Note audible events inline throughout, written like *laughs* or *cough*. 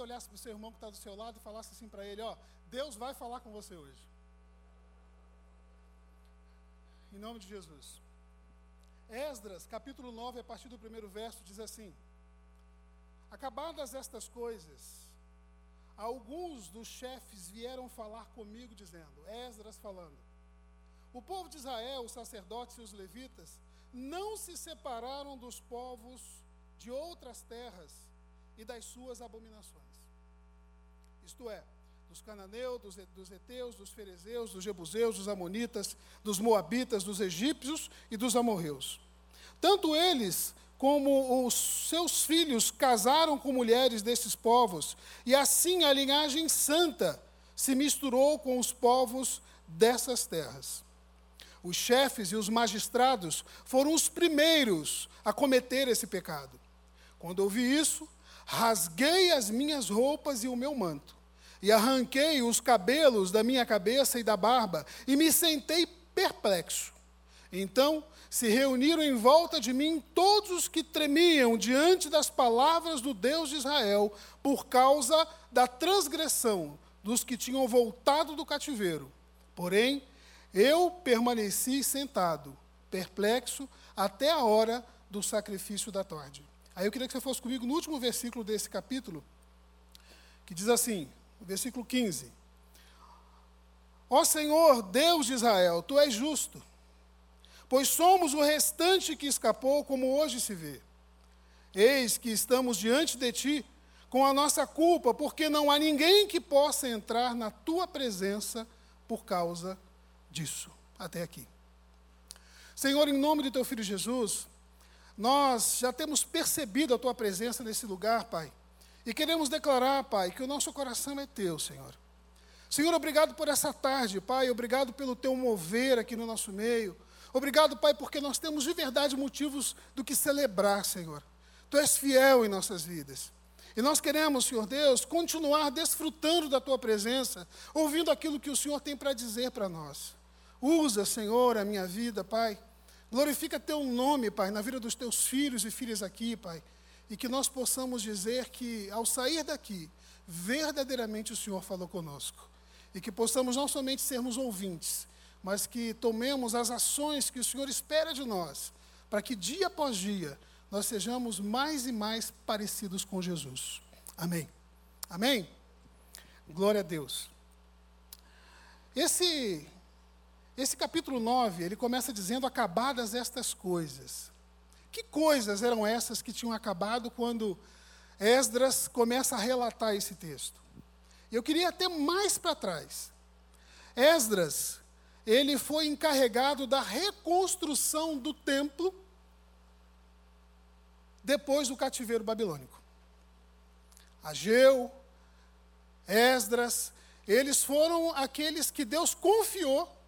você olhasse para o seu irmão que está do seu lado e falasse assim para ele: Ó, Deus vai falar com você hoje. Em nome de Jesus. Esdras, capítulo 9, a partir do primeiro verso, diz assim: Acabadas estas coisas, alguns dos chefes vieram falar comigo, dizendo: Esdras falando, o povo de Israel, os sacerdotes e os levitas, não se separaram dos povos de outras terras e das suas abominações. Isto é, dos cananeus, dos, dos heteus, dos ferezeus, dos jebuseus, dos amonitas, dos moabitas, dos egípcios e dos amorreus. Tanto eles como os seus filhos casaram com mulheres desses povos, e assim a linhagem santa se misturou com os povos dessas terras. Os chefes e os magistrados foram os primeiros a cometer esse pecado. Quando ouvi isso, rasguei as minhas roupas e o meu manto, e arranquei os cabelos da minha cabeça e da barba, e me sentei perplexo. Então se reuniram em volta de mim todos os que tremiam diante das palavras do Deus de Israel, por causa da transgressão dos que tinham voltado do cativeiro. Porém, eu permaneci sentado, perplexo, até a hora do sacrifício da tarde. Aí eu queria que você fosse comigo no último versículo desse capítulo, que diz assim, versículo 15: Ó Senhor, Deus de Israel, tu és justo, pois somos o restante que escapou, como hoje se vê. Eis que estamos diante de ti com a nossa culpa, porque não há ninguém que possa entrar na tua presença por causa disso. Até aqui. Senhor, em nome de teu filho Jesus, nós já temos percebido a tua presença nesse lugar, Pai. E queremos declarar, Pai, que o nosso coração é teu, Senhor. Senhor, obrigado por essa tarde, Pai. Obrigado pelo teu mover aqui no nosso meio. Obrigado, Pai, porque nós temos de verdade motivos do que celebrar, Senhor. Tu és fiel em nossas vidas. E nós queremos, Senhor Deus, continuar desfrutando da tua presença, ouvindo aquilo que o Senhor tem para dizer para nós. Usa, Senhor, a minha vida, Pai. Glorifica teu nome, Pai, na vida dos teus filhos e filhas aqui, Pai. E que nós possamos dizer que, ao sair daqui, verdadeiramente o Senhor falou conosco. E que possamos não somente sermos ouvintes, mas que tomemos as ações que o Senhor espera de nós, para que dia após dia nós sejamos mais e mais parecidos com Jesus. Amém. Amém? Glória a Deus. Esse, esse capítulo 9, ele começa dizendo: Acabadas estas coisas. Que coisas eram essas que tinham acabado quando Esdras começa a relatar esse texto? Eu queria até mais para trás. Esdras, ele foi encarregado da reconstrução do templo depois do cativeiro babilônico. Ageu, Esdras, eles foram aqueles que Deus confiou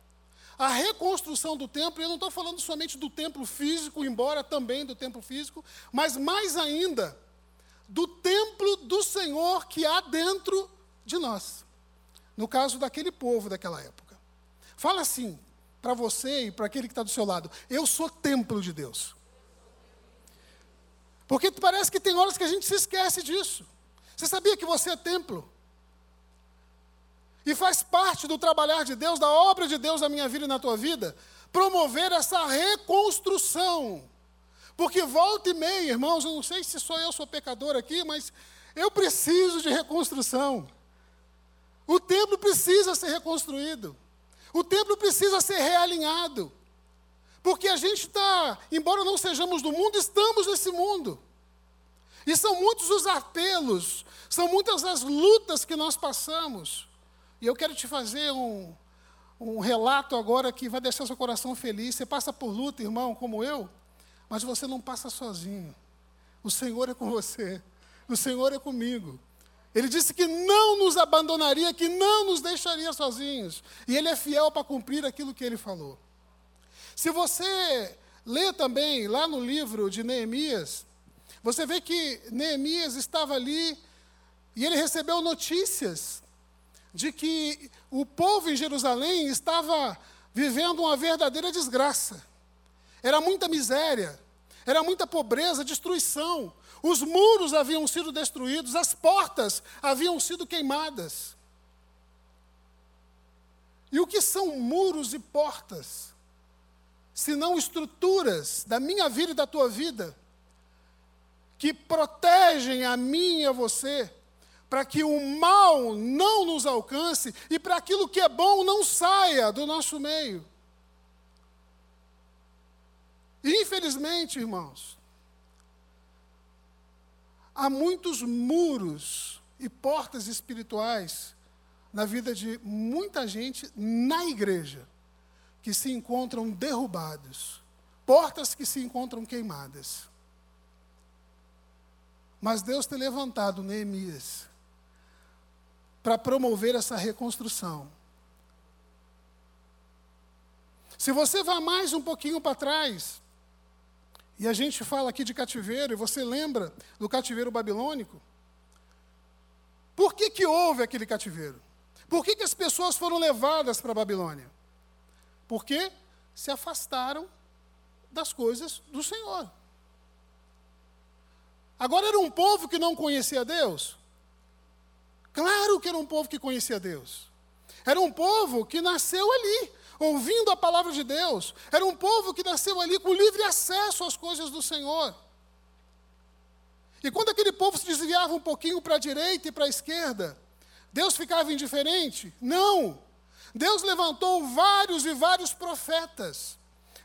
a reconstrução do templo. Eu não estou falando somente do templo físico, embora também do templo físico, mas mais ainda do templo do Senhor que há dentro de nós. No caso daquele povo daquela época. Fala assim para você e para aquele que está do seu lado: Eu sou templo de Deus. Porque parece que tem horas que a gente se esquece disso. Você sabia que você é templo? E faz parte do trabalhar de Deus, da obra de Deus na minha vida e na tua vida, promover essa reconstrução. Porque volta e meia, irmãos, eu não sei se sou eu sou pecador aqui, mas eu preciso de reconstrução. O templo precisa ser reconstruído. O templo precisa ser realinhado. Porque a gente está, embora não sejamos do mundo, estamos nesse mundo. E são muitos os apelos, são muitas as lutas que nós passamos. E eu quero te fazer um, um relato agora que vai deixar seu coração feliz. Você passa por luta, irmão, como eu, mas você não passa sozinho. O Senhor é com você. O Senhor é comigo. Ele disse que não nos abandonaria, que não nos deixaria sozinhos. E Ele é fiel para cumprir aquilo que Ele falou. Se você lê também lá no livro de Neemias, você vê que Neemias estava ali e ele recebeu notícias de que o povo em Jerusalém estava vivendo uma verdadeira desgraça. Era muita miséria, era muita pobreza, destruição. Os muros haviam sido destruídos, as portas haviam sido queimadas. E o que são muros e portas? Se não estruturas da minha vida e da tua vida, que protegem a mim e a você, para que o mal não nos alcance e para aquilo que é bom não saia do nosso meio. Infelizmente, irmãos, há muitos muros e portas espirituais na vida de muita gente na igreja que se encontram derrubados, portas que se encontram queimadas. Mas Deus tem levantado Neemias para promover essa reconstrução. Se você vai mais um pouquinho para trás, e a gente fala aqui de cativeiro, e você lembra do cativeiro babilônico? Por que, que houve aquele cativeiro? Por que, que as pessoas foram levadas para a Babilônia? Porque se afastaram das coisas do Senhor. Agora era um povo que não conhecia Deus? Claro que era um povo que conhecia Deus. Era um povo que nasceu ali, ouvindo a palavra de Deus. Era um povo que nasceu ali com livre acesso às coisas do Senhor. E quando aquele povo se desviava um pouquinho para a direita e para a esquerda, Deus ficava indiferente? Não. Deus levantou vários e vários profetas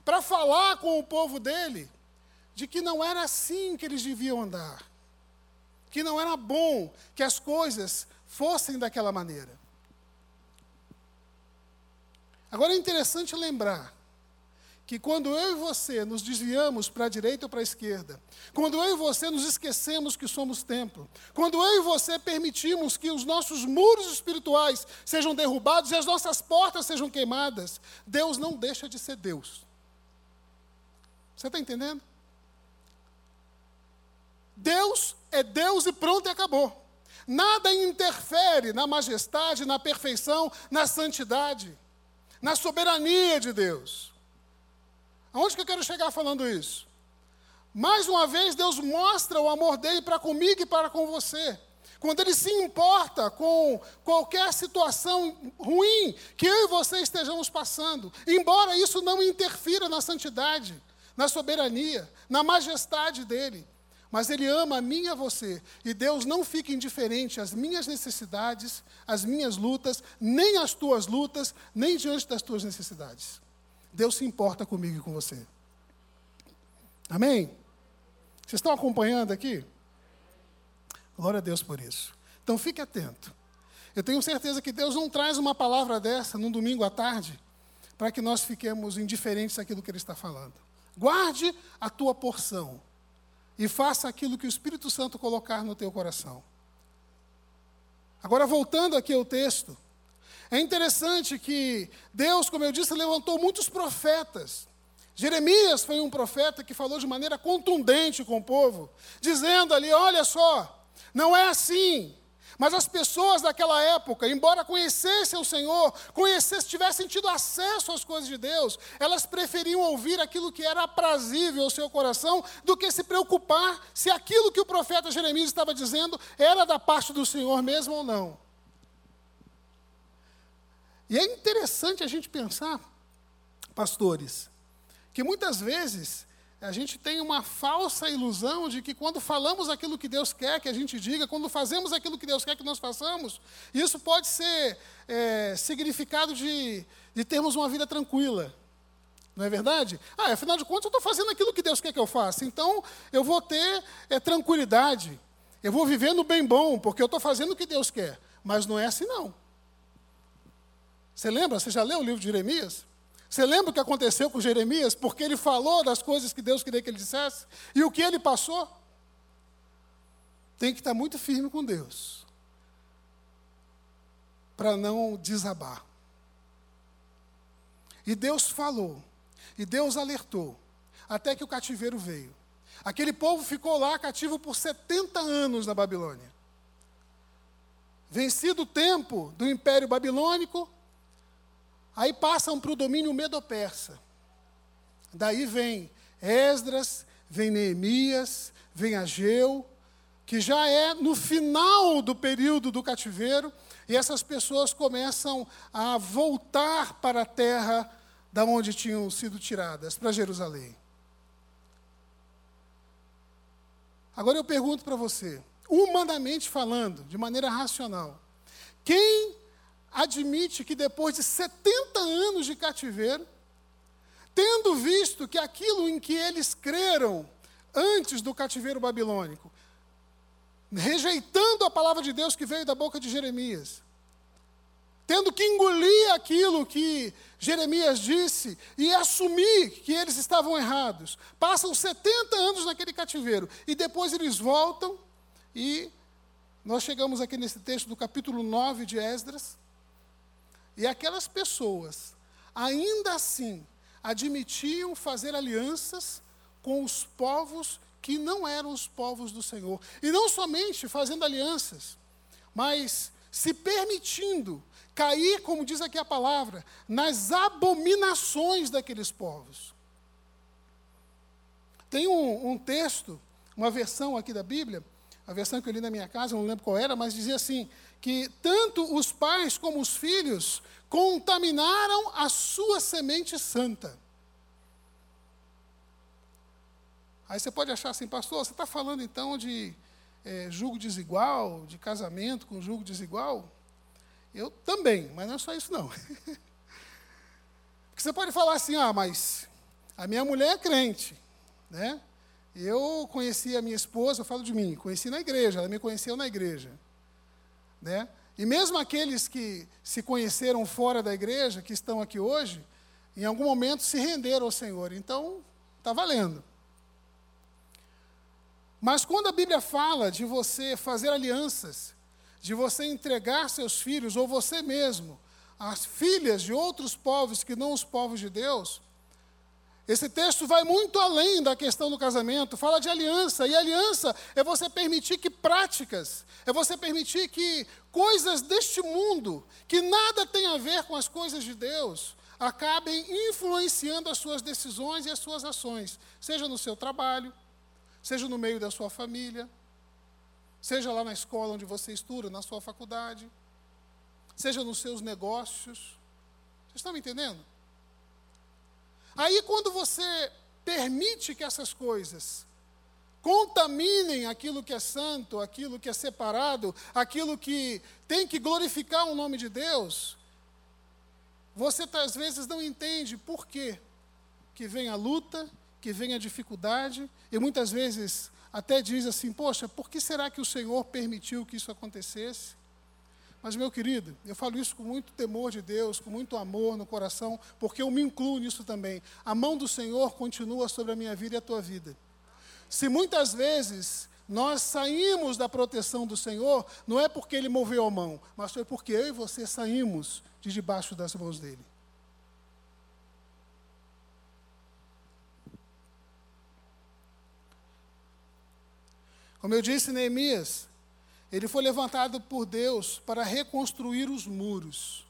para falar com o povo dele de que não era assim que eles deviam andar, que não era bom que as coisas fossem daquela maneira. Agora é interessante lembrar que quando eu e você nos desviamos para a direita ou para a esquerda, quando eu e você nos esquecemos que somos templo, quando eu e você permitimos que os nossos muros espirituais sejam derrubados e as nossas portas sejam queimadas, Deus não deixa de ser Deus. Você está entendendo? Deus é Deus e pronto e acabou. Nada interfere na majestade, na perfeição, na santidade na soberania de Deus. Aonde que eu quero chegar falando isso? Mais uma vez, Deus mostra o amor dele para comigo e para com você. Quando ele se importa com qualquer situação ruim que eu e você estejamos passando, embora isso não interfira na santidade, na soberania, na majestade dele. Mas Ele ama a mim e a você. E Deus não fica indiferente às minhas necessidades, às minhas lutas, nem às tuas lutas, nem diante das tuas necessidades. Deus se importa comigo e com você. Amém? Vocês estão acompanhando aqui? Glória a Deus por isso. Então fique atento. Eu tenho certeza que Deus não traz uma palavra dessa num domingo à tarde para que nós fiquemos indiferentes àquilo que Ele está falando. Guarde a tua porção e faça aquilo que o Espírito Santo colocar no teu coração. Agora, voltando aqui ao texto, é interessante que Deus, como eu disse, levantou muitos profetas. Jeremias foi um profeta que falou de maneira contundente com o povo, dizendo ali: olha só, não é assim, mas as pessoas daquela época, embora conhecessem o Senhor, conhecessem, tivessem tido acesso às coisas de Deus, elas preferiam ouvir aquilo que era aprazível ao seu coração do que se preocupar se aquilo que o profeta Jeremias estava dizendo era da parte do Senhor mesmo ou não. E é interessante a gente pensar, pastores, que muitas vezes a gente tem uma falsa ilusão de que quando falamos aquilo que Deus quer que a gente diga, quando fazemos aquilo que Deus quer que nós façamos, isso pode ser é, significado de, de termos uma vida tranquila. Não é verdade? Ah, afinal de contas, eu estou fazendo aquilo que Deus quer que eu faça. Então, eu vou ter é, tranquilidade. Eu vou viver no bem bom, porque eu estou fazendo o que Deus quer. Mas não é assim, não. Você lembra? Você já leu o livro de Jeremias? Você lembra o que aconteceu com Jeremias? Porque ele falou das coisas que Deus queria que ele dissesse? E o que ele passou? Tem que estar muito firme com Deus. Para não desabar. E Deus falou. E Deus alertou. Até que o cativeiro veio. Aquele povo ficou lá cativo por 70 anos na Babilônia. Vencido o tempo do Império Babilônico, Aí passam para o domínio medo-persa. Daí vem Esdras, vem Neemias, vem Ageu, que já é no final do período do cativeiro, e essas pessoas começam a voltar para a terra da onde tinham sido tiradas, para Jerusalém. Agora eu pergunto para você, humanamente falando, de maneira racional, quem admite que depois de 70 anos de cativeiro, tendo visto que aquilo em que eles creram antes do cativeiro babilônico, rejeitando a palavra de Deus que veio da boca de Jeremias, tendo que engolir aquilo que Jeremias disse e assumir que eles estavam errados. Passam 70 anos naquele cativeiro e depois eles voltam e nós chegamos aqui nesse texto do capítulo 9 de Esdras. E aquelas pessoas, ainda assim, admitiam fazer alianças com os povos que não eram os povos do Senhor. E não somente fazendo alianças, mas se permitindo cair, como diz aqui a palavra, nas abominações daqueles povos. Tem um, um, texto, uma versão aqui da Bíblia, a versão que eu li na minha casa, não lembro qual era, mas dizia assim: que tanto os pais como os filhos contaminaram a sua semente santa. Aí você pode achar assim, pastor, você está falando então de é, julgo desigual, de casamento com julgo desigual? Eu também, mas não é só isso não. *laughs* Porque você pode falar assim, ah, mas a minha mulher é crente, né? Eu conheci a minha esposa, eu falo de mim, conheci na igreja, ela me conheceu na igreja, né? E mesmo aqueles que se conheceram fora da igreja, que estão aqui hoje, em algum momento se renderam ao Senhor. Então, está valendo. Mas quando a Bíblia fala de você fazer alianças, de você entregar seus filhos, ou você mesmo, às filhas de outros povos que não os povos de Deus, esse texto vai muito além da questão do casamento, fala de aliança, e aliança é você permitir que práticas, é você permitir que coisas deste mundo, que nada tem a ver com as coisas de Deus, acabem influenciando as suas decisões e as suas ações, seja no seu trabalho, seja no meio da sua família, Seja lá na escola onde você estuda, na sua faculdade, seja nos seus negócios. Vocês estão me entendendo? Aí, quando você permite que essas coisas contaminem aquilo que é santo, aquilo que é separado, aquilo que tem que glorificar o nome de Deus, você às vezes não entende por quê que vem a luta, que vem a dificuldade, e muitas vezes até diz assim: Poxa, por que será que o Senhor permitiu que isso acontecesse? Mas, meu querido, eu falo isso com muito temor de Deus, com muito amor no coração, porque eu me incluo nisso também. A mão do Senhor continua sobre a minha vida e a tua vida. Se muitas vezes nós saímos da proteção do Senhor, não é porque Ele moveu a mão, mas foi porque eu e você saímos de debaixo das mãos dEle. Como eu disse, Neemias, ele foi levantado por Deus para reconstruir os muros,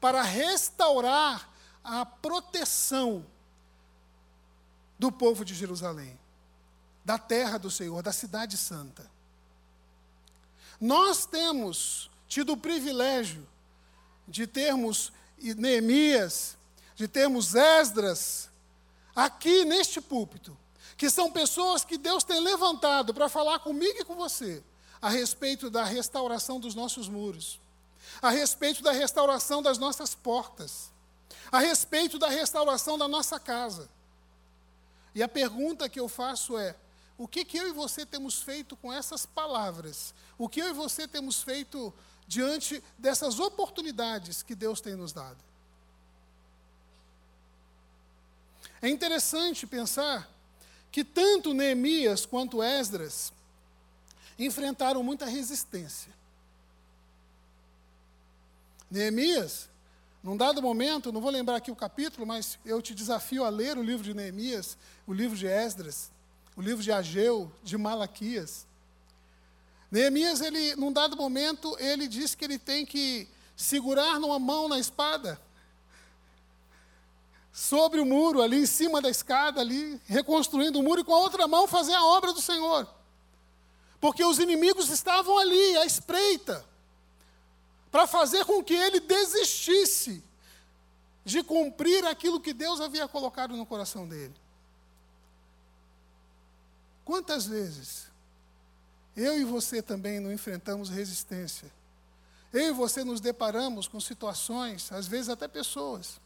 para restaurar a proteção do povo de Jerusalém, da terra do Senhor, da cidade santa. Nós temos tido o privilégio de termos Neemias, de termos Esdras, aqui neste púlpito, que são pessoas que Deus tem levantado para falar comigo e com você a respeito da restauração dos nossos muros, a respeito da restauração das nossas portas, a respeito da restauração da nossa casa. E a pergunta que eu faço é: o que, que eu e você temos feito com essas palavras? O que eu e você temos feito diante dessas oportunidades que Deus tem nos dado? É interessante pensar que tanto Neemias quanto Esdras enfrentaram muita resistência. Neemias, num dado momento, não vou lembrar aqui o capítulo, mas eu te desafio a ler o livro de Neemias, o livro de Esdras, o livro de Ageu, de Malaquias. Neemias, ele, num dado momento, ele diz que ele tem que segurar numa mão na espada. sobre o muro, ali em cima da escada, ali, reconstruindo o muro, e com a outra mão fazer a obra do Senhor. Porque os inimigos estavam ali, à espreita, para fazer com que ele desistisse de cumprir aquilo que Deus havia colocado no coração dele. Quantas vezes eu e você também não enfrentamos resistência? Eu e você nos deparamos com situações, às vezes até pessoas,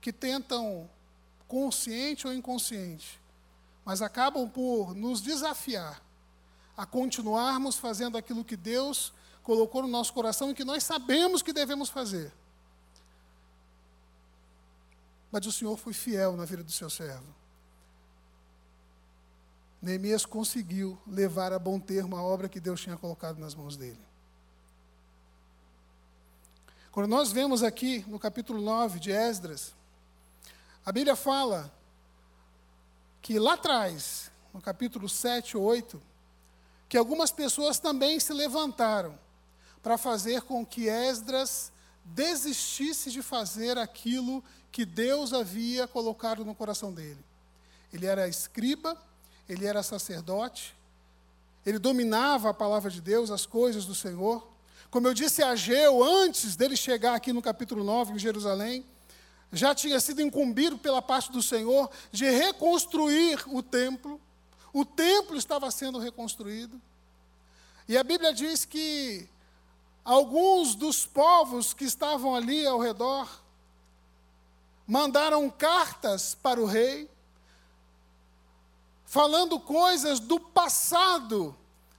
que tentam, consciente ou inconsciente, mas acabam por nos desafiar a continuarmos fazendo aquilo que Deus colocou no nosso coração e que nós sabemos que devemos fazer. Mas o Senhor foi fiel na vida do seu servo. Neemias conseguiu levar a bom termo a obra que Deus tinha colocado nas mãos dele. Quando nós vemos aqui no capítulo 9 de Esdras, a Bíblia fala que lá atrás, no capítulo 7 ou 8, que algumas pessoas também se levantaram para fazer com que Esdras desistisse de fazer aquilo que Deus havia colocado no coração dele. Ele era escriba, ele era sacerdote, ele dominava a palavra de Deus, as coisas do Senhor. Como eu disse a Ageu, antes dele chegar aqui no capítulo 9, em Jerusalém, já tinha sido incumbido pela parte do Senhor de reconstruir o templo. O templo estava sendo reconstruído. E a Bíblia diz que alguns dos povos que estavam ali ao redor mandaram cartas para o rei, falando coisas do passado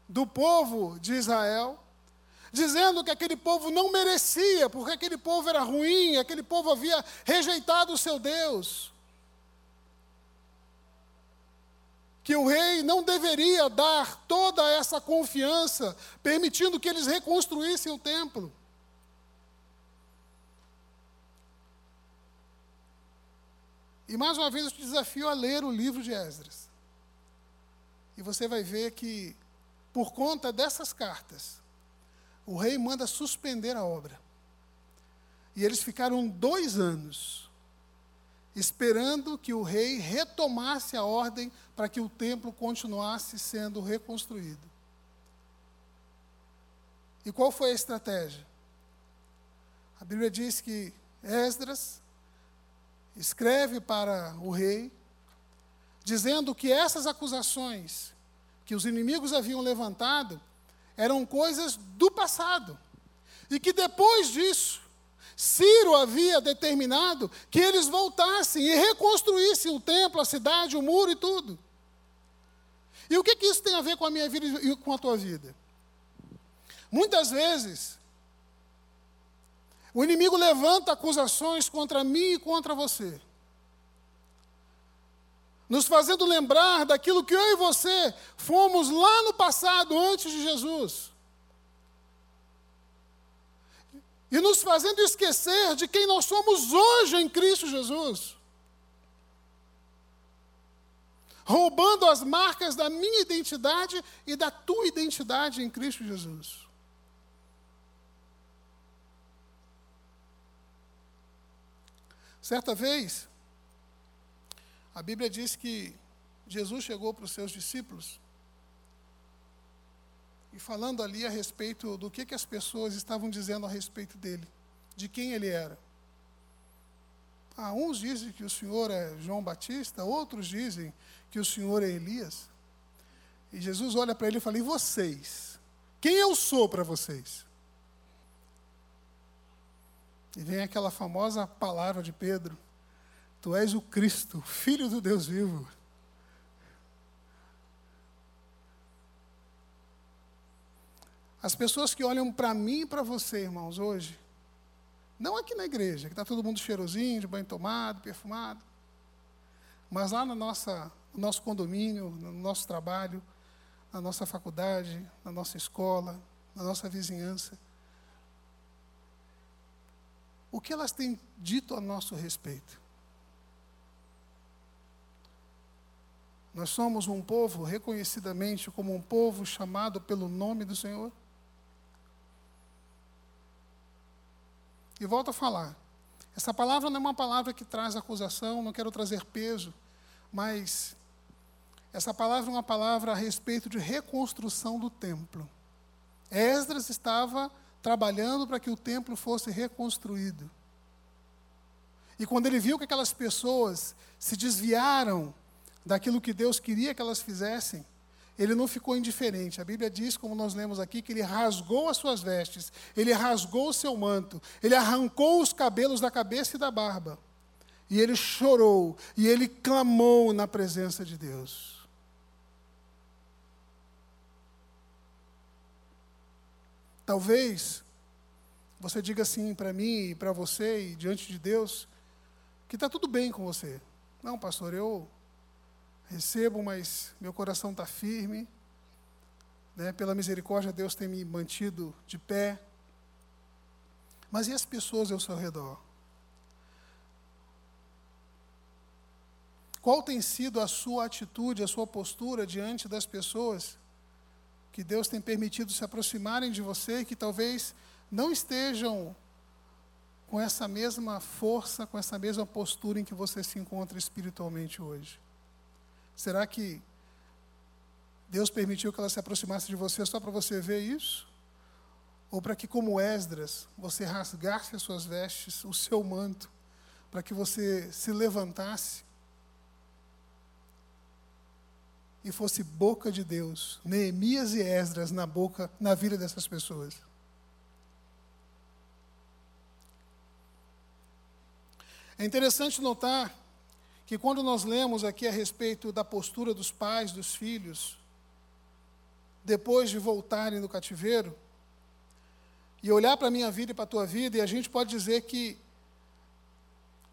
do povo de Israel, dizendo que aquele povo não merecia, porque aquele povo era ruim, aquele povo havia rejeitado o seu Deus. Que o rei não deveria dar toda essa confiança, permitindo que eles reconstruíssem o templo. E mais uma vez eu te desafio a ler o livro de Esdras. E você vai ver que, por conta dessas cartas, o rei manda suspender a obra. E eles ficaram dois anos esperando que o rei retomasse a ordem para que o templo continuasse sendo reconstruído. E qual foi a estratégia? A Bíblia diz que Esdras escreve para o rei dizendo que essas acusações que os inimigos haviam levantado eram coisas do passado. E que depois disso, Ciro havia determinado que eles voltassem e reconstruíssem o templo, a cidade, o muro e tudo. E o que, que isso tem a ver com a minha vida e com a tua vida? Muitas vezes, o inimigo levanta acusações contra mim e contra você nos fazendo lembrar daquilo que eu e você fomos lá no passado, antes de Jesus. E nos fazendo esquecer de quem nós somos hoje em Cristo Jesus. Roubando as marcas da minha identidade e da tua identidade em Cristo Jesus. Certa vez, a Bíblia diz que Jesus chegou para os seus discípulos e falando ali a respeito do que, que as pessoas estavam dizendo a respeito dele, de quem ele era. Ah, uns dizem que o Senhor é João Batista, outros dizem que o Senhor é Elias. E Jesus olha para ele e fala: E vocês? Quem eu sou para vocês? E vem aquela famosa palavra de Pedro: Tu és o Cristo, Filho do Deus vivo. As pessoas que olham para mim e para você, irmãos, hoje, não aqui na igreja, que está todo mundo cheirosinho, de banho tomado, perfumado, mas lá no nossa, no nosso condomínio, no nosso trabalho, na nossa faculdade, na nossa escola, na nossa vizinhança. O que elas têm dito a nosso respeito? Nós somos um povo reconhecidamente como um povo chamado pelo nome do Senhor. E volto a falar. Essa palavra não é uma palavra que traz acusação, não quero trazer peso, mas essa palavra é uma palavra a respeito de reconstrução do templo. Esdras estava trabalhando para que o templo fosse reconstruído. E quando ele viu que aquelas pessoas se desviaram daquilo que Deus queria que elas fizessem, ele não ficou indiferente. A Bíblia diz, como nós lemos aqui, que ele rasgou as suas vestes, ele rasgou o seu manto, ele arrancou os cabelos da cabeça e da barba. E ele chorou, e ele clamou na presença de Deus. Talvez você diga assim para mim e para você e diante de Deus que está tudo bem com você. Não, pastor, eu recebo, mas meu coração está firme. Né? Pela misericórdia, Deus tem me mantido de pé. Mas e as pessoas ao seu redor? Qual tem sido a sua atitude, a sua postura diante das pessoas que Deus tem permitido se aproximarem de você e que talvez não estejam com essa mesma força, com essa mesma postura em que você se encontra espiritualmente hoje? Será que Deus permitiu que ela se aproximasse de você só para você ver isso? Ou para que, como Esdras, você rasgasse as suas vestes, o seu manto, para que você se levantasse e fosse boca de Deus, Neemias e Esdras na boca, na vida dessas pessoas? É interessante notar que quando nós lemos aqui a respeito da postura dos pais, dos filhos, depois de voltarem do cativeiro, e olhar para a minha vida e para a tua vida, e a gente pode dizer que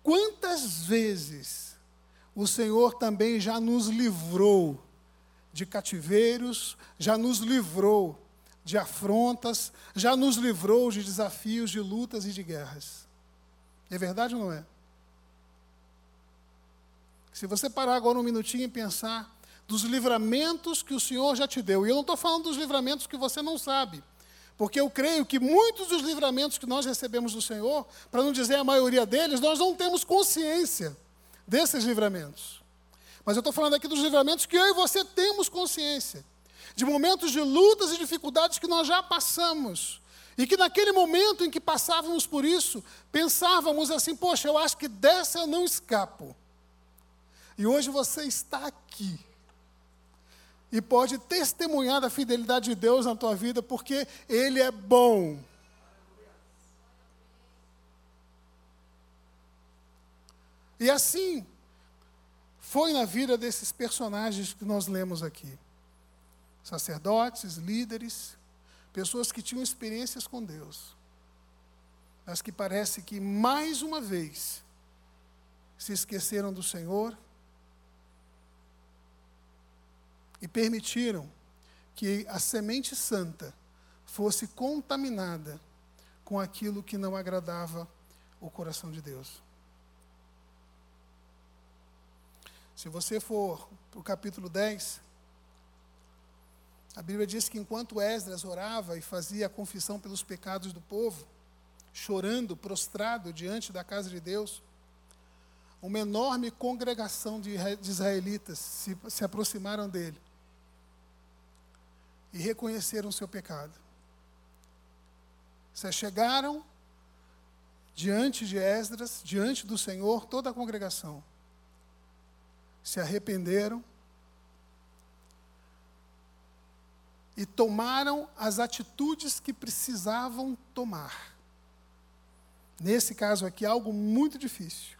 quantas vezes o Senhor também já nos livrou de cativeiros, já nos livrou de afrontas, já nos livrou de desafios, de lutas e de guerras. É verdade ou não é? Se você parar agora um minutinho e pensar dos livramentos que o Senhor já te deu, e eu não estou falando dos livramentos que você não sabe, porque eu creio que muitos dos livramentos que nós recebemos do Senhor, para não dizer a maioria deles, nós não temos consciência desses livramentos. Mas eu estou falando aqui dos livramentos que eu e você temos consciência, de momentos de lutas e dificuldades que nós já passamos. E que naquele momento em que passávamos por isso, pensávamos assim: poxa, eu acho que dessa eu não escapo. E hoje você está aqui. E pode testemunhar da fidelidade de Deus na tua vida, porque Ele é bom. E assim foi na vida desses personagens que nós lemos aqui. Sacerdotes, líderes, pessoas que tinham experiências com Deus, mas que parece que mais uma vez se esqueceram do Senhor e permitiram que a semente santa fosse contaminada com aquilo que não agradava o coração de Deus. Se você for para o capítulo 10, a Bíblia diz que enquanto Esdras orava e fazia a confissão pelos pecados do povo, chorando, prostrado diante da casa de Deus, uma enorme congregação de israelitas se, se aproximaram dele e reconheceram o seu pecado. Se chegaram diante de Esdras, diante do Senhor, toda a congregação. Se arrependeram e tomaram as atitudes que precisavam tomar. Nesse caso aqui, algo muito difícil.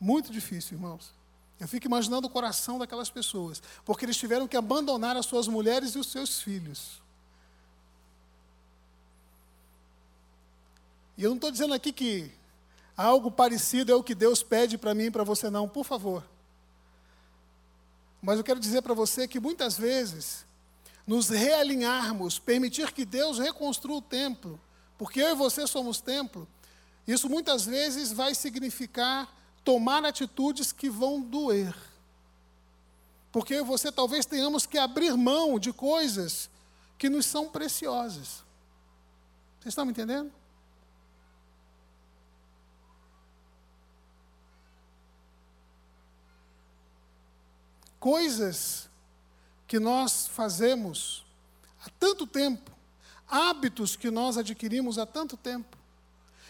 Muito difícil, irmãos. Eu fico imaginando o coração daquelas pessoas, porque eles tiveram que abandonar as suas mulheres e os seus filhos. E eu não estou dizendo aqui que algo parecido é o que Deus pede para mim e para você, não, por favor. Mas eu quero dizer para você que muitas vezes, nos realinharmos, permitir que Deus reconstrua o templo, porque eu e você somos templo, isso muitas vezes vai significar tomar atitudes que vão doer. Porque você talvez tenhamos que abrir mão de coisas que nos são preciosas. Vocês estão me entendendo? Coisas que nós fazemos há tanto tempo, hábitos que nós adquirimos há tanto tempo.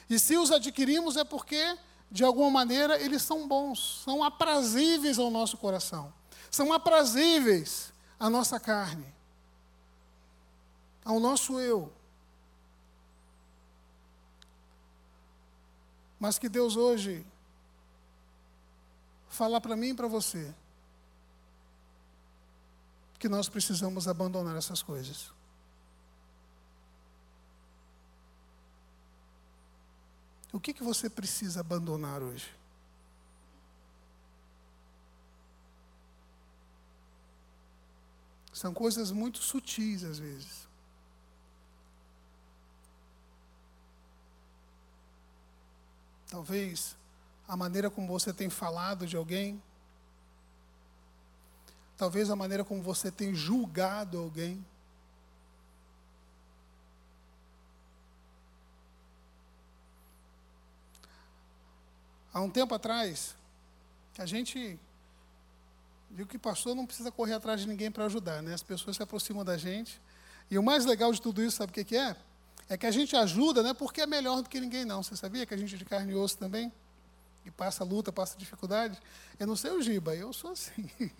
E se os adquirimos é porque de alguma maneira, eles são bons, são aprazíveis ao nosso coração, são aprazíveis à nossa carne, ao nosso eu. Mas que Deus hoje fala para mim e para você que nós precisamos abandonar essas coisas. O que, que você precisa abandonar hoje? São coisas muito sutis às vezes. Talvez a maneira como você tem falado de alguém. Talvez a maneira como você tem julgado alguém. Há um tempo atrás, a gente viu que pastor não precisa correr atrás de ninguém para ajudar, né? As pessoas se aproximam da gente. E o mais legal de tudo isso, sabe o que, que é? É que a gente ajuda, não é porque é melhor do que ninguém, não. Você sabia que a gente é de carne e osso também? E passa luta, passa dificuldade? Eu não sei o Giba, eu sou assim. *laughs*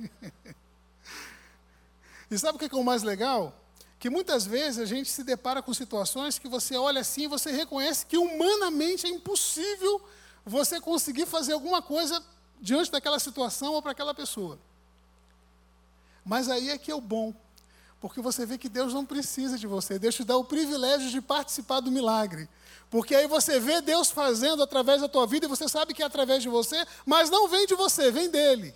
e sabe o que é o mais legal? Que muitas vezes a gente se depara com situações que você olha assim e você reconhece que humanamente é impossível você conseguir fazer alguma coisa diante daquela situação ou para aquela pessoa. Mas aí é que é o bom, porque você vê que Deus não precisa de você, Deus te dá o privilégio de participar do milagre. Porque aí você vê Deus fazendo através da tua vida e você sabe que é através de você, mas não vem de você, vem dele.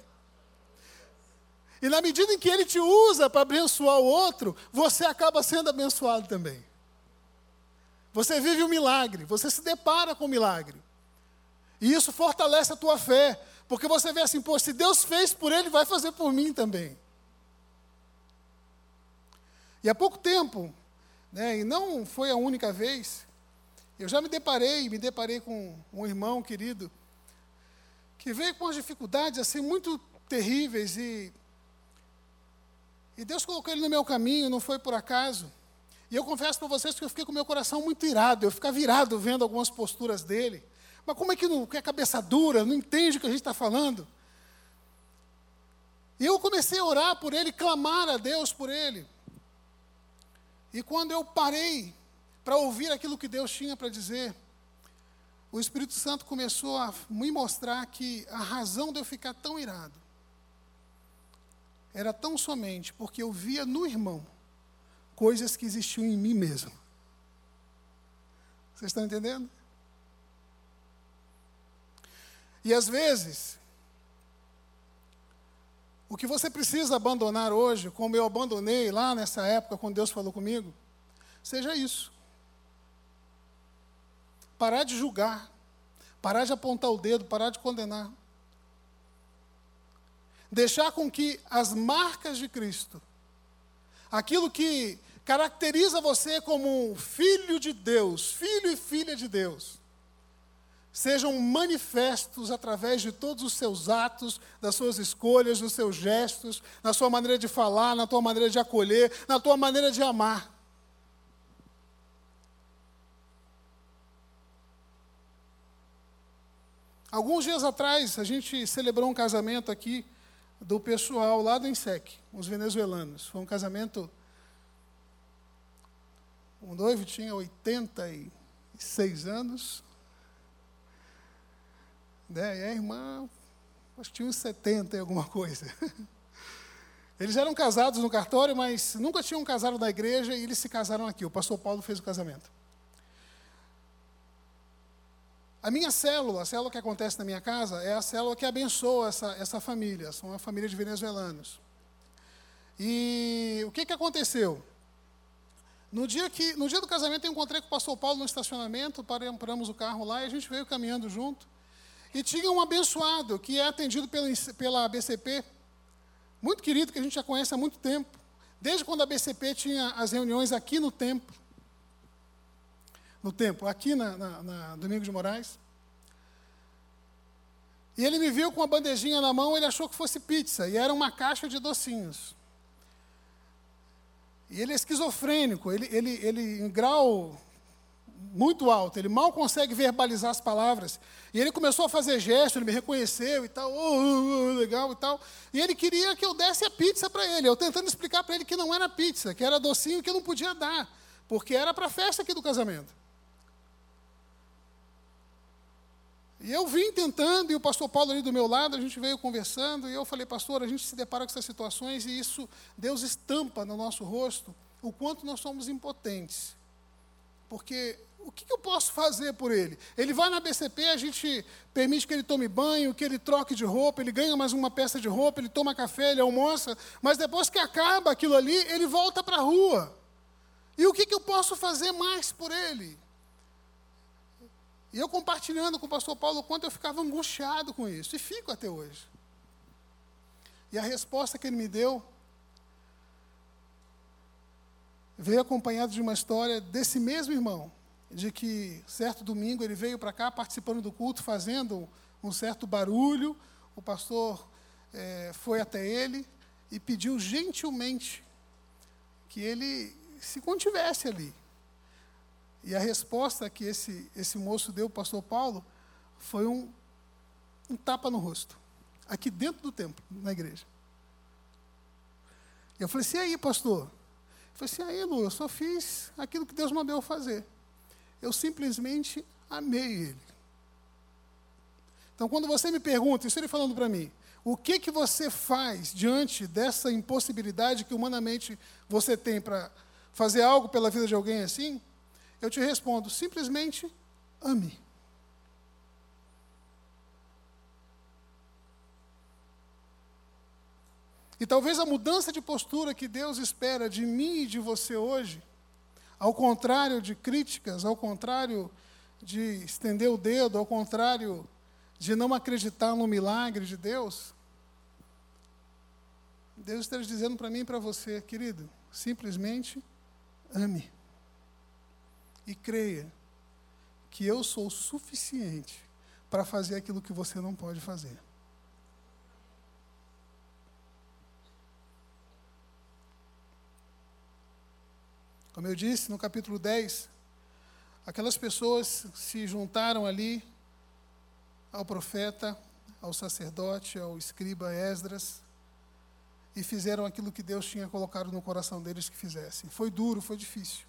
E na medida em que ele te usa para abençoar o outro, você acaba sendo abençoado também. Você vive um milagre, você se depara com o milagre. E isso fortalece a tua fé, porque você vê assim, pô, se Deus fez por ele, vai fazer por mim também. E há pouco tempo, né, e não foi a única vez, eu já me deparei, me deparei com um irmão querido, que veio com as dificuldades assim muito terríveis e e Deus colocou ele no meu caminho, não foi por acaso. E eu confesso para vocês que eu fiquei com meu coração muito irado, eu ficava virado vendo algumas posturas dele. Mas como é que não que é cabeça dura, não entende o que a gente está falando? E eu comecei a orar por ele, clamar a Deus por ele. E quando eu parei para ouvir aquilo que Deus tinha para dizer, o Espírito Santo começou a me mostrar que a razão de eu ficar tão irado era tão somente porque eu via no irmão coisas que existiam em mim mesmo. Vocês estão entendendo? E às vezes, o que você precisa abandonar hoje, como eu abandonei lá nessa época, quando Deus falou comigo, seja isso. Parar de julgar, parar de apontar o dedo, parar de condenar. Deixar com que as marcas de Cristo, aquilo que caracteriza você como um filho de Deus, filho e filha de Deus, sejam manifestos através de todos os seus atos, das suas escolhas, dos seus gestos, na sua maneira de falar, na tua maneira de acolher, na tua maneira de amar. Alguns dias atrás, a gente celebrou um casamento aqui do pessoal lá do INSEC, os venezuelanos. Foi um casamento. O noivo tinha 86 anos, né? E a irmã, acho que tinha uns 70 e alguma coisa. *laughs* Eles eram casados no cartório, mas nunca tinham casado na igreja e eles se casaram aqui. O pastor Paulo fez o casamento. A minha célula, a célula que acontece na minha casa, é a célula que abençoa essa, essa família. São uma família de venezuelanos. E o que, que aconteceu? No dia, que, no dia do casamento, eu encontrei com o pastor Paulo no estacionamento, paramos o carro lá e a gente veio caminhando junto. E tinha um abençoado que é atendido pela, BCP, muito querido, que a gente já conhece há muito tempo. Desde quando a BCP tinha as reuniões aqui no templo. No templo, aqui na, na, na Domingo de Moraes. E ele me viu com a bandejinha na mão, ele achou que fosse pizza, e era uma caixa de docinhos. E ele é esquizofrênico, ele, ele, ele em grau muito alto, ele mal consegue verbalizar as palavras. E ele começou a fazer gestos, ele me reconheceu e tal, oh, oh, oh, legal e tal. E ele queria que eu desse a pizza para ele. Eu tentando explicar para ele que não era pizza, que era docinho que eu não podia dar, porque era para a festa aqui do casamento. E eu vim tentando, e o pastor Paulo ali do meu lado, a gente veio conversando, e eu falei, pastor, a gente se depara com essas situações, e isso, Deus estampa no nosso rosto o quanto nós somos impotentes. Porque o que, eu posso fazer por ele? Ele vai na BCP, a gente permite que ele tome banho, que ele troque de roupa, ele ganha mais uma peça de roupa, ele toma café, ele almoça, mas depois que acaba aquilo ali, ele volta para a rua. E o que, eu posso fazer mais por ele? E eu compartilhando com o pastor Paulo o quanto eu ficava angustiado com isso, e fico até hoje. E a resposta que ele me deu veio acompanhado de uma história desse mesmo irmão, de que certo domingo ele veio para cá participando do culto, fazendo um certo barulho. O pastor é, foi até ele e pediu gentilmente que ele se contivesse ali. E a resposta que esse, esse moço deu, o pastor Paulo, foi um, um tapa no rosto, aqui dentro do templo, na igreja. Eu falei assim, e aí, pastor? Eu falei assim, aí, Lu, eu só fiz aquilo que Deus mandou fazer. Eu simplesmente amei ele. Então, quando você me pergunta, isso ele falando para mim, o que que você faz diante dessa impossibilidade que humanamente você tem para fazer algo pela vida de alguém assim? Eu te respondo, simplesmente ame. E talvez a mudança de postura que Deus espera de mim e de você hoje, ao contrário de críticas, ao contrário de estender o dedo, ao contrário de não acreditar no milagre de Deus, Deus está dizendo para mim e para você, querido, simplesmente ame e creia que eu sou suficiente para fazer aquilo que você não pode fazer. Como eu disse no capítulo 10, aquelas pessoas se juntaram ali ao profeta, ao sacerdote, ao escriba Esdras, e fizeram aquilo que Deus tinha colocado no coração deles que fizessem. Foi duro, foi difícil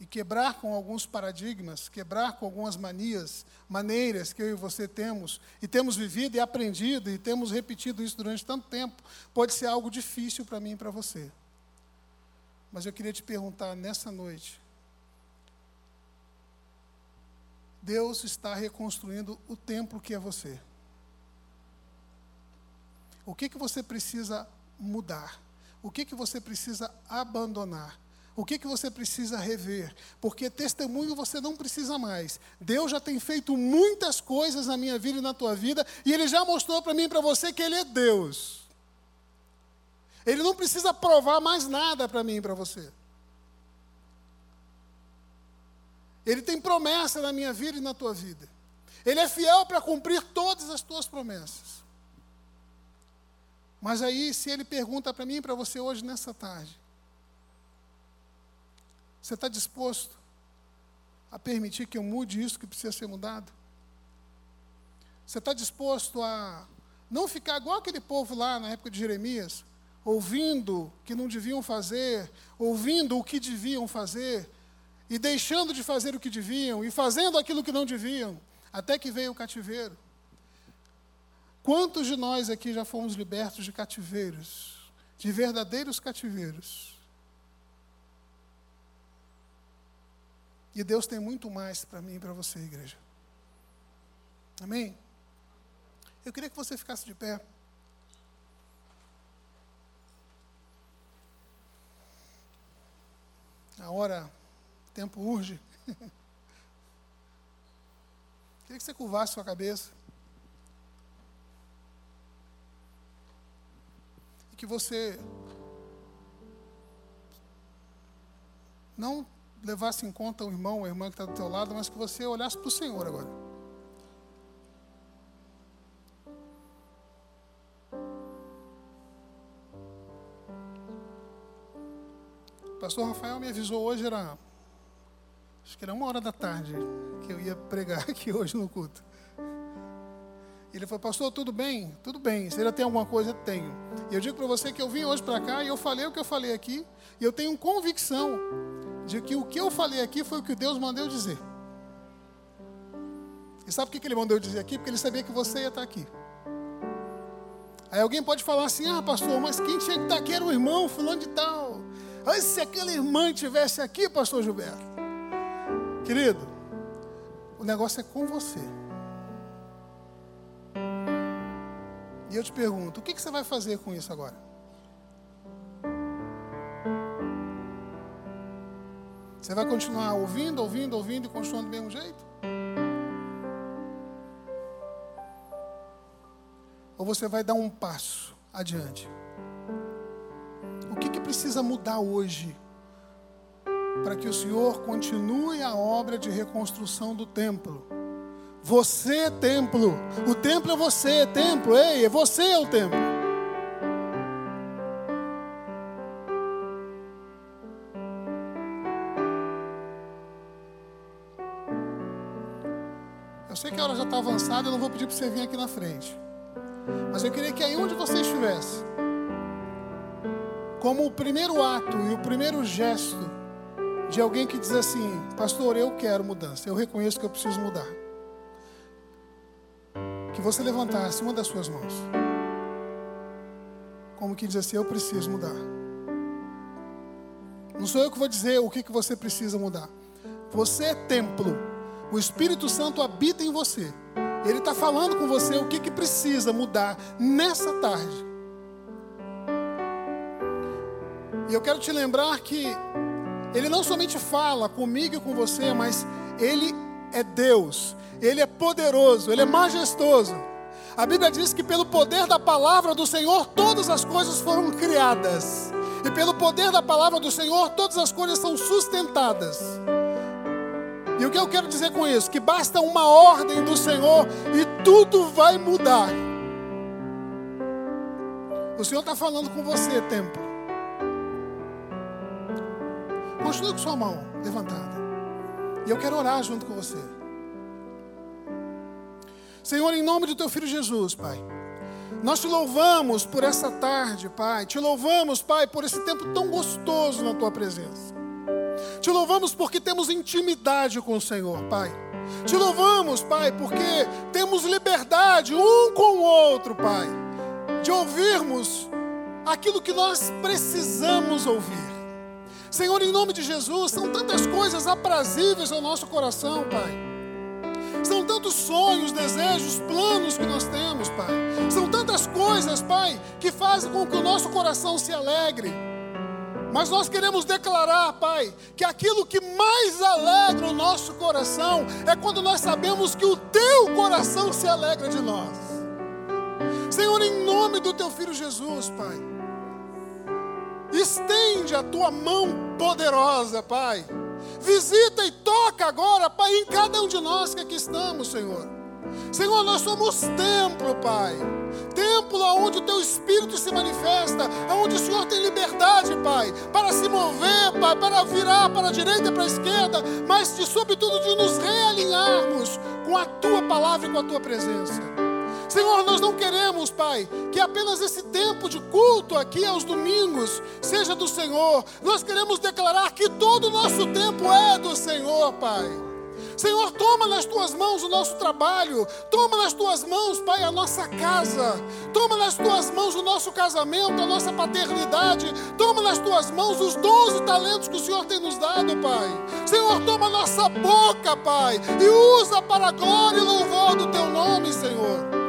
e quebrar com alguns paradigmas, quebrar com algumas manias, maneiras que eu e você temos, e temos vivido e aprendido, e temos repetido isso durante tanto tempo, pode ser algo difícil para mim e para você. Mas eu queria te perguntar nessa noite: Deus está reconstruindo o templo que é você. O que, que você precisa mudar? O que, que você precisa abandonar? O que, que você precisa rever? Porque testemunho você não precisa mais. Deus já tem feito muitas coisas na minha vida e na tua vida, e Ele já mostrou para mim e para você que Ele é Deus. Ele não precisa provar mais nada para mim e para você. Ele tem promessa na minha vida e na tua vida. Ele é fiel para cumprir todas as tuas promessas. Mas aí, se ele pergunta para mim e para você hoje, nessa tarde, você está disposto a permitir que eu mude isso que precisa ser mudado? Você está disposto a não ficar igual aquele povo lá na época de Jeremias, ouvindo que não deviam fazer, ouvindo o que deviam fazer, e deixando de fazer o que deviam, e fazendo aquilo que não deviam, até que veio o cativeiro? Quantos de nós aqui já fomos libertos de cativeiros, de verdadeiros cativeiros? E Deus tem muito mais para mim e para você, igreja. Amém? Eu queria que você ficasse de pé. Hora, o tempo urge. *laughs* queria que você curvasse sua cabeça. E que você não levasse em conta o irmão ou a irmã que está do teu lado, mas que você olhasse para o Senhor agora. Pastor Rafael me avisou hoje, era. Acho que era uma hora da tarde que eu ia pregar *laughs* aqui hoje no culto. Ele falou, pastor, tudo bem? Tudo bem. Se ainda tem alguma coisa, tenho. E eu digo para você que eu vim hoje para cá e eu falei o que eu falei aqui. E eu tenho convicção de que o que eu falei aqui foi o que Deus mandou dizer. E sabe por que ele mandou eu dizer aqui? Porque ele sabia que você ia estar aqui. Aí alguém pode falar assim: ah, pastor, mas quem tinha que estar aqui era o irmão, fulano de tal. Aí se aquela irmã estivesse aqui, pastor Gilberto. Querido, o negócio é com você. E eu te pergunto: o que, que você vai fazer com isso agora? Você vai continuar ouvindo, ouvindo, ouvindo e continuando do mesmo jeito? Ou você vai dar um passo adiante? Precisa mudar hoje para que o Senhor continue a obra de reconstrução do templo? Você é templo. O templo é você, é templo. Ei, é você é o templo. Eu sei que a hora já está avançada, eu não vou pedir para você vir aqui na frente. Mas eu queria que aí onde você estivesse, como o primeiro ato e o primeiro gesto de alguém que diz assim: Pastor, eu quero mudança, eu reconheço que eu preciso mudar que você levantasse uma das suas mãos. Como que diz assim, eu preciso mudar. Não sou eu que vou dizer o que, que você precisa mudar. Você é templo. O Espírito Santo habita em você. Ele está falando com você o que, que precisa mudar nessa tarde. E eu quero te lembrar que Ele não somente fala comigo e com você, mas Ele é Deus. Ele é poderoso, ele é majestoso. A Bíblia diz que pelo poder da palavra do Senhor todas as coisas foram criadas. E pelo poder da palavra do Senhor todas as coisas são sustentadas. E o que eu quero dizer com isso? Que basta uma ordem do Senhor e tudo vai mudar. O Senhor está falando com você, templo. Continue com sua mão levantada. E eu quero orar junto com você. Senhor, em nome do teu filho Jesus, Pai. Nós te louvamos por essa tarde, Pai. Te louvamos, Pai, por esse tempo tão gostoso na tua presença. Te louvamos porque temos intimidade com o Senhor, Pai. Te louvamos, Pai, porque temos liberdade um com o outro, Pai, de ouvirmos aquilo que nós precisamos ouvir. Senhor, em nome de Jesus, são tantas coisas aprazíveis ao nosso coração, Pai. São tantos sonhos, desejos, planos que nós temos, Pai. São tantas coisas, Pai, que fazem com que o nosso coração se alegre. Mas nós queremos declarar, Pai, que aquilo que mais alegra o nosso coração é quando nós sabemos que o Teu coração se alegra de nós. Senhor, em nome do Teu Filho Jesus, Pai, estende a Tua mão poderosa, Pai Visita e toca agora, Pai, em cada um de nós que aqui estamos, Senhor. Senhor, nós somos templo, Pai. Templo onde o Teu Espírito se manifesta, onde o Senhor tem liberdade, Pai, para se mover, Pai, para virar para a direita e para a esquerda, mas de sobretudo de nos realinharmos com a Tua palavra e com a Tua presença. Senhor, nós não queremos, Pai, que apenas esse tempo de culto aqui aos domingos seja do Senhor. Nós queremos declarar que todo o nosso tempo é do Senhor, Pai. Senhor, toma nas tuas mãos o nosso trabalho, toma nas tuas mãos, Pai, a nossa casa, toma nas tuas mãos o nosso casamento, a nossa paternidade, toma nas tuas mãos os dons e talentos que o Senhor tem nos dado, Pai. Senhor, toma nossa boca, Pai, e usa para a glória e louvor do teu nome, Senhor.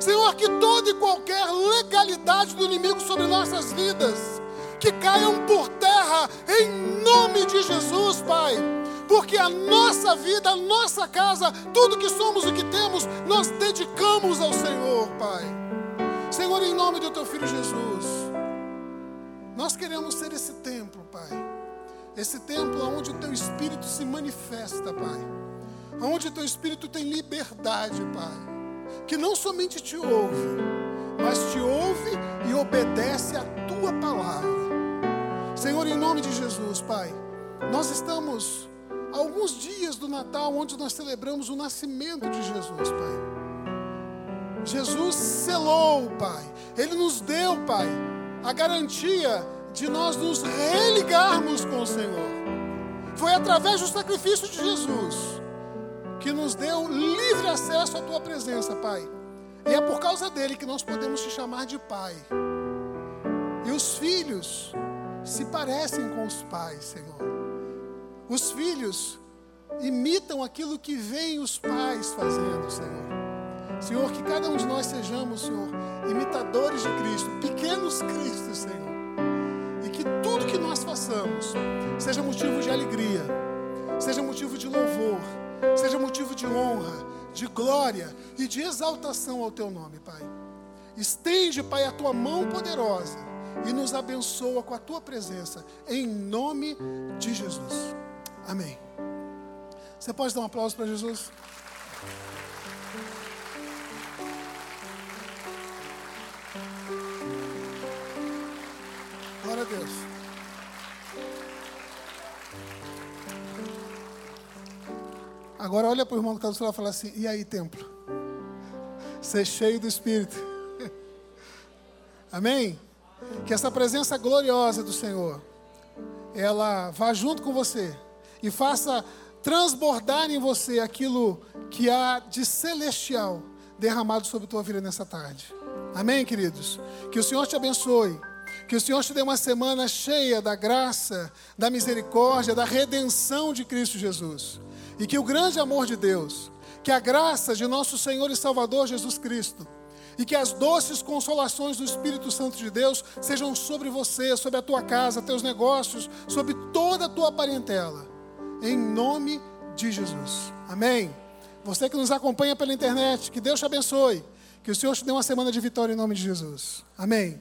Senhor, que toda e qualquer legalidade do inimigo sobre nossas vidas, que caiam por terra em nome de Jesus, Pai. Porque a nossa vida, a nossa casa, tudo que somos e que temos, nós dedicamos ao Senhor, Pai. Senhor, em nome do Teu Filho Jesus, nós queremos ser esse templo, Pai. Esse templo onde o Teu Espírito se manifesta, Pai. Onde o Teu Espírito tem liberdade, Pai que não somente te ouve, mas te ouve e obedece a tua palavra. Senhor, em nome de Jesus, Pai, nós estamos a alguns dias do Natal, onde nós celebramos o nascimento de Jesus, Pai. Jesus selou, Pai. Ele nos deu, Pai, a garantia de nós nos religarmos com o Senhor. Foi através do sacrifício de Jesus que nos deu livre acesso à tua presença, Pai. E é por causa dele que nós podemos te chamar de Pai. E os filhos se parecem com os pais, Senhor. Os filhos imitam aquilo que veem os pais fazendo, Senhor. Senhor, que cada um de nós sejamos, Senhor, imitadores de Cristo, pequenos Cristos, Senhor. E que tudo que nós façamos seja motivo de alegria, seja motivo de louvor, seja motivo de honra, de glória e de exaltação ao teu nome, Pai. Estende, Pai, a tua mão poderosa e nos abençoa com a tua presença, em nome de Jesus. Amém. Você pode dar um aplauso para Jesus? Glória a Deus. Agora olha para o irmão está do lado e fala assim: e aí, templo? Ser cheio do Espírito. *laughs* Amém? Que essa presença gloriosa do Senhor, ela vá junto com você e faça transbordar em você aquilo que há de celestial derramado sobre tua vida nessa tarde. Amém, queridos? Que o Senhor te abençoe. Que o Senhor te dê uma semana cheia da graça, da misericórdia, da redenção de Cristo Jesus. E que o grande amor de Deus, que a graça de nosso Senhor e Salvador Jesus Cristo, e que as doces consolações do Espírito Santo de Deus sejam sobre você, sobre a tua casa, teus negócios, sobre toda a tua parentela. Em nome de Jesus. Amém. Você que nos acompanha pela internet, que Deus te abençoe. Que o Senhor te dê uma semana de vitória em nome de Jesus. Amém.